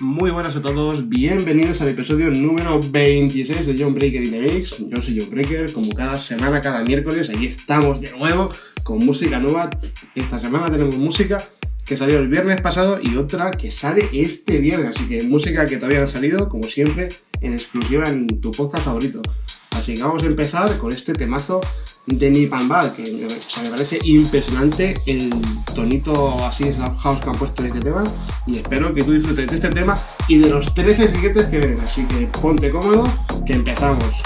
Muy buenas a todos, bienvenidos al episodio número 26 de John Breaker in the Mix. Yo soy John Breaker, como cada semana, cada miércoles, aquí estamos de nuevo con música nueva. Esta semana tenemos música que salió el viernes pasado y otra que sale este viernes, así que música que todavía no ha salido, como siempre, en exclusiva en tu podcast favorito. Así que vamos a empezar con este temazo de Nipambal, que me parece impresionante el tonito así de house que han puesto en este tema. Y espero que tú disfrutes de este tema y de los 13 siguientes que vienen. Así que ponte cómodo, que empezamos.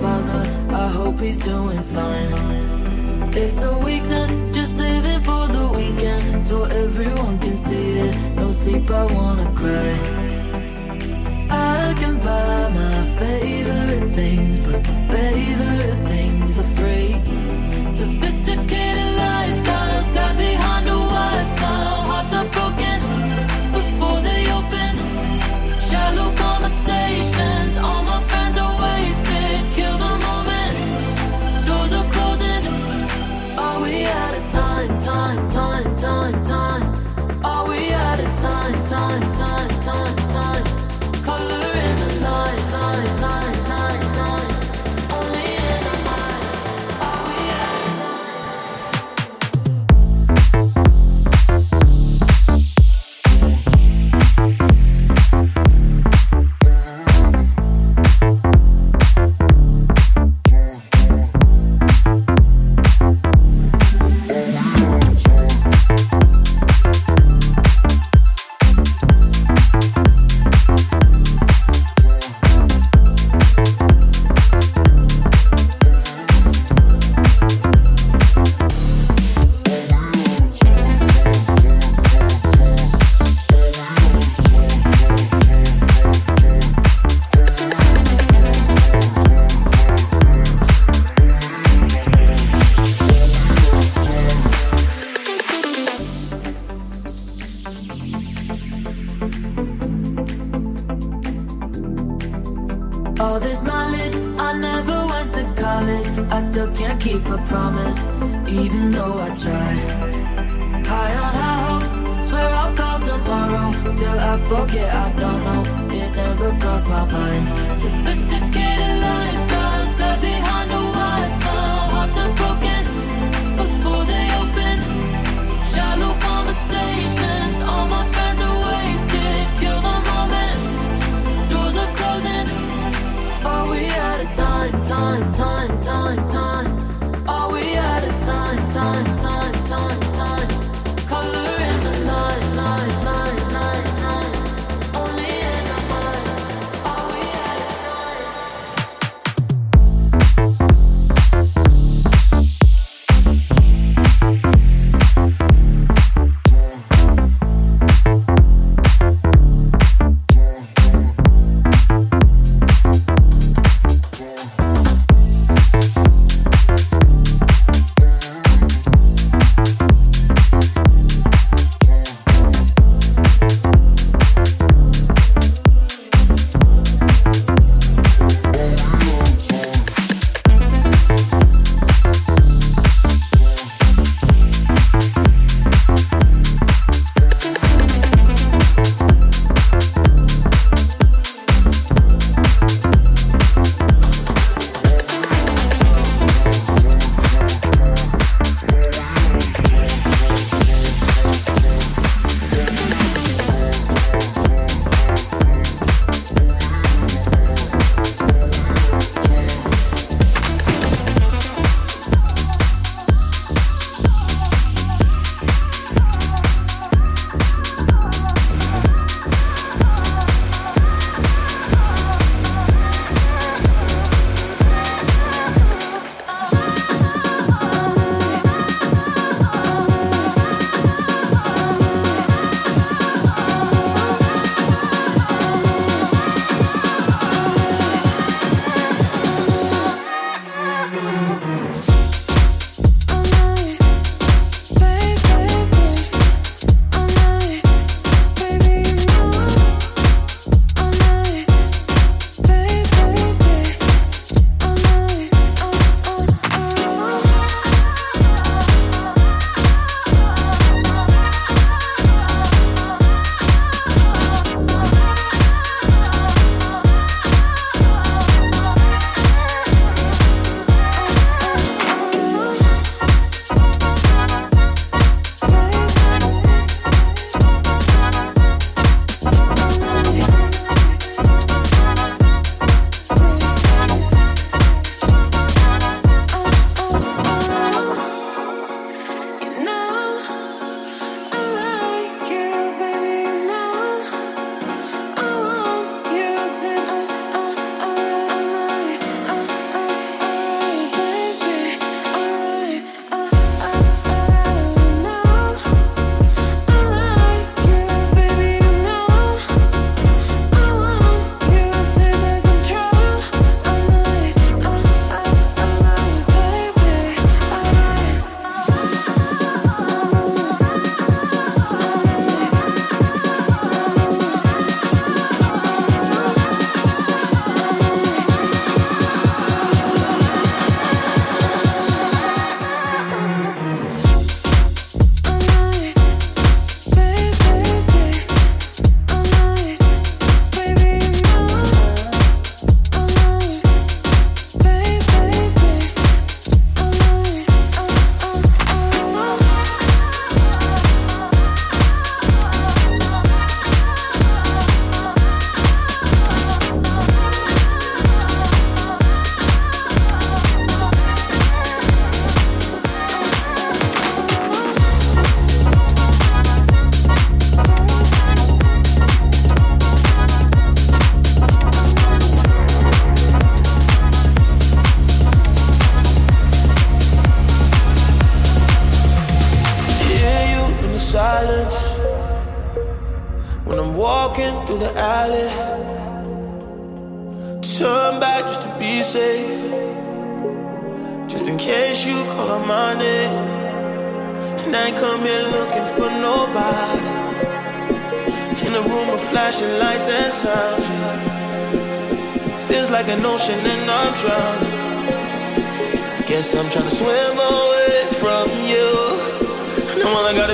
father. I hope he's doing fine. It's a weakness, just living for the weekend, so everyone can see it. No sleep, I wanna cry. I can buy my favorite things, but my favorite things are free. Sophisticated lifestyles, happy.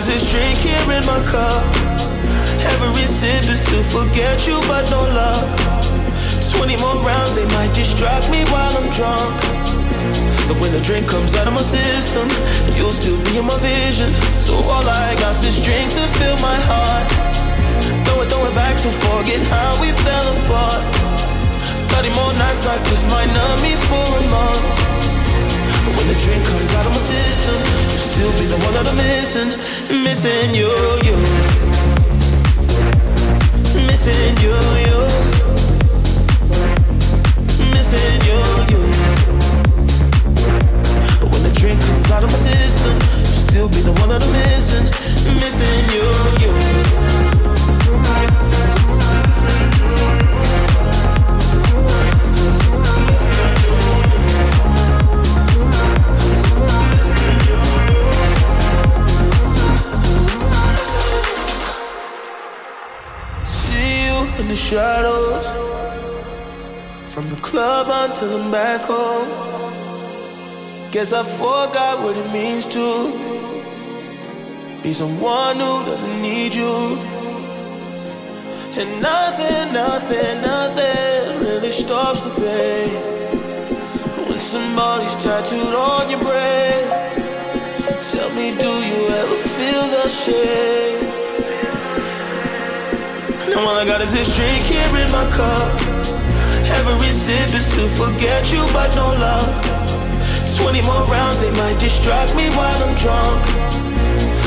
Now all I got is this drink here in my cup. Every sip is to forget you, but no luck. 20 more rounds, they might distract me while I'm drunk. But when the drink comes out of my system, you'll still be in my vision. So all I got is drink to fill my heart. Throw it, throw it back to forget how we fell apart. 30 more nights like this might numb me for a month. But when the drink comes out of my system, you'll still be the one that I'm missing, missing you, you missing you, you. Missing you, you. But when the drink comes out of my system, you'll still be the one that I'm missing, missing you, in the shadows. From the club until I'm back home. Guess I forgot what it means to be someone who doesn't need you. And nothing, nothing, nothing really stops the pain. When somebody's tattooed on your brain, tell me, do you ever feel the shame? And all I got is this drink here in my cup. Every sip is to forget you, but no luck. 20 more rounds, they might distract me while I'm drunk.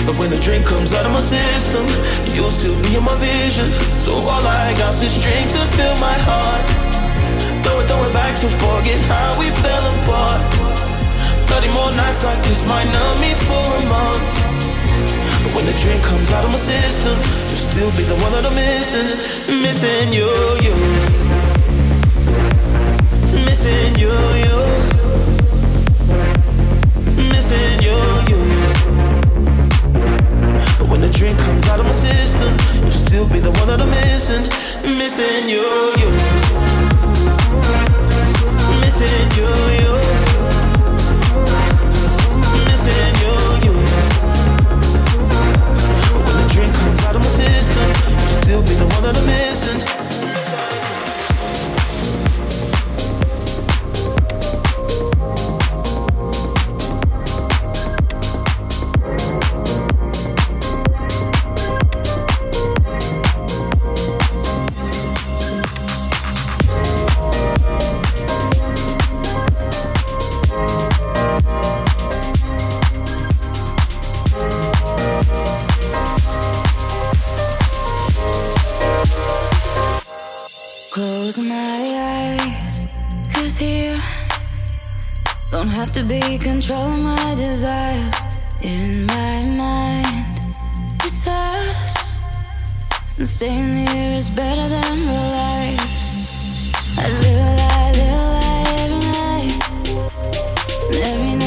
But when the drink comes out of my system, you'll still be in my vision. So all I got is this drink to fill my heart. Throw it, throw it back to forget how we fell apart. 30 more nights like this might numb me for a month. But when the drink comes out of my system, you'll still be the one that I'm missing. Missing you, you. Missing you, you. Missing you, you. But when the drink comes out of my system, fantasy I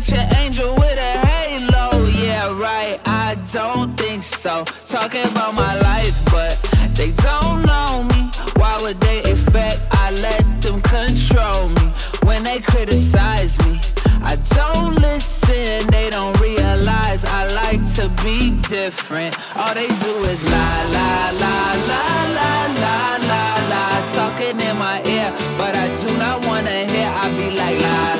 got your angel with a halo. Yeah, right. I don't think so. Talking about my life, but they don't know me. Why would they expect I let them control me when they criticize me? I don't listen, they don't realize I like to be different. All they do is la la la la la la la la, talking in my ear, but I do not wanna la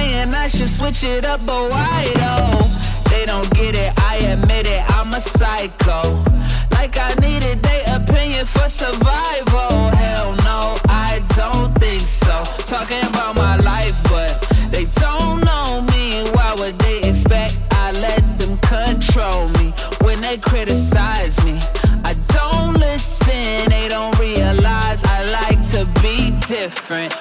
saying I should switch it up, but why though? They don't get it, I admit it, I'm a psycho. Like I needed their opinion for survival. Hell no, I don't think so. Talking about my life, but they don't know me. Why would they expect I let them control me when they criticize me? I don't listen, they don't realize I like to be different.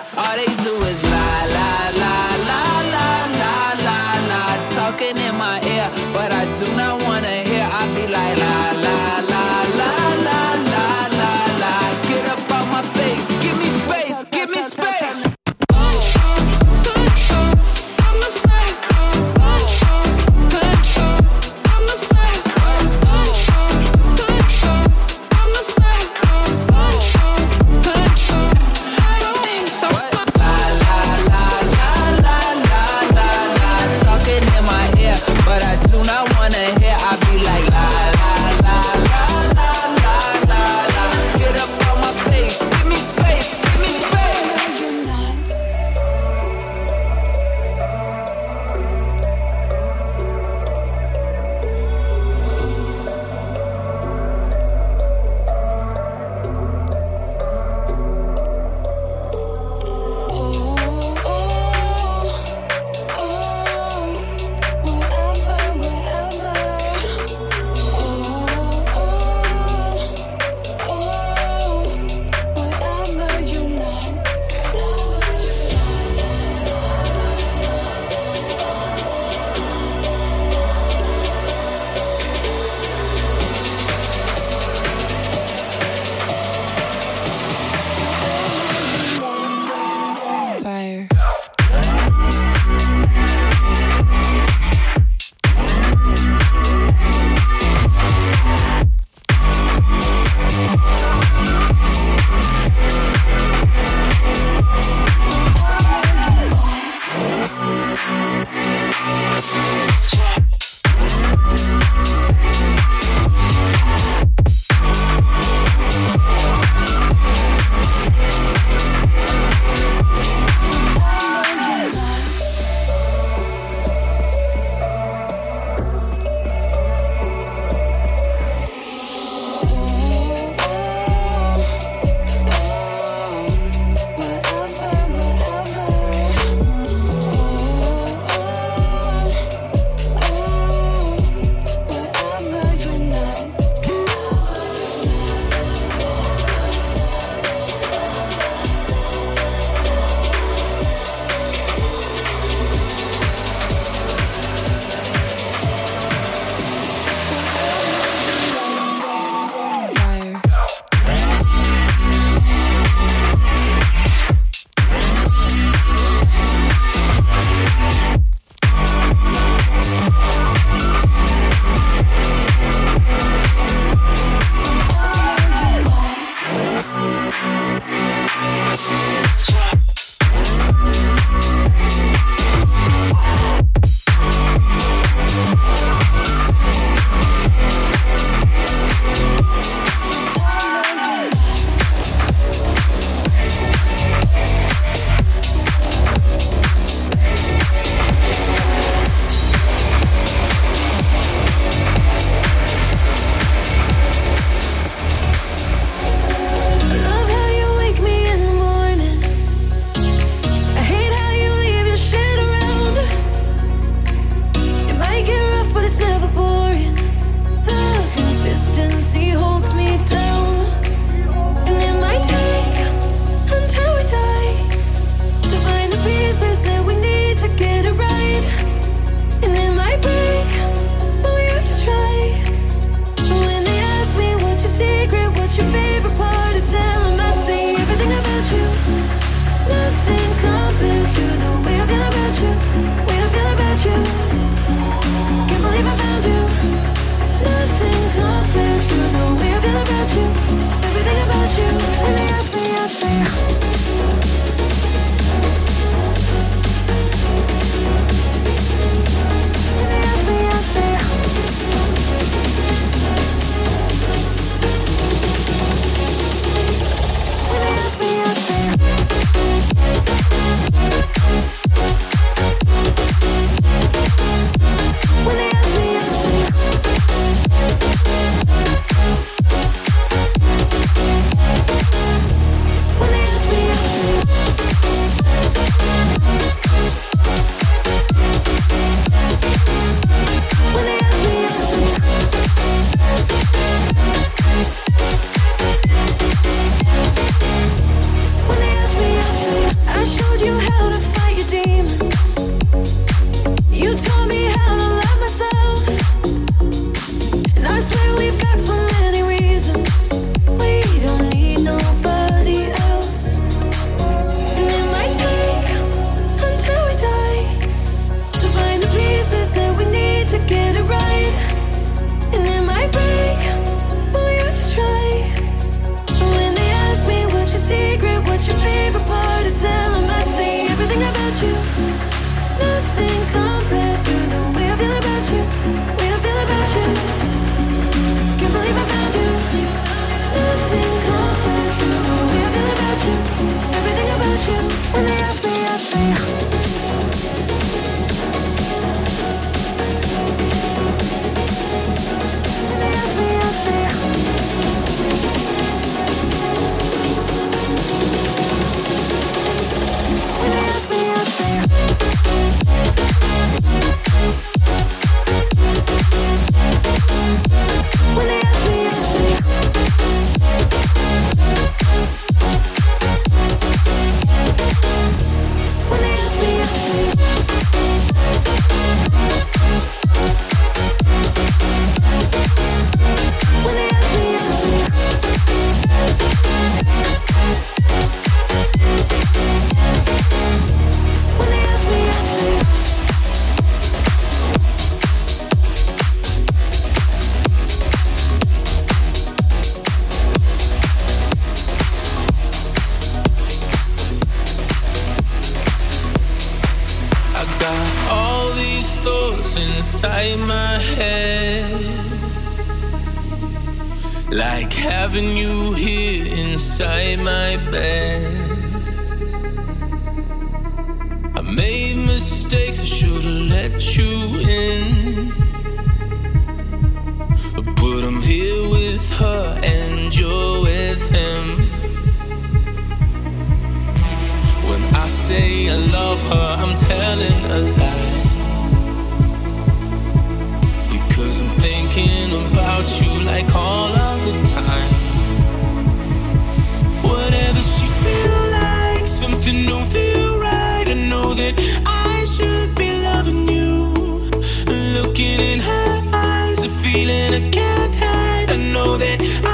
Love her, I'm telling a lie.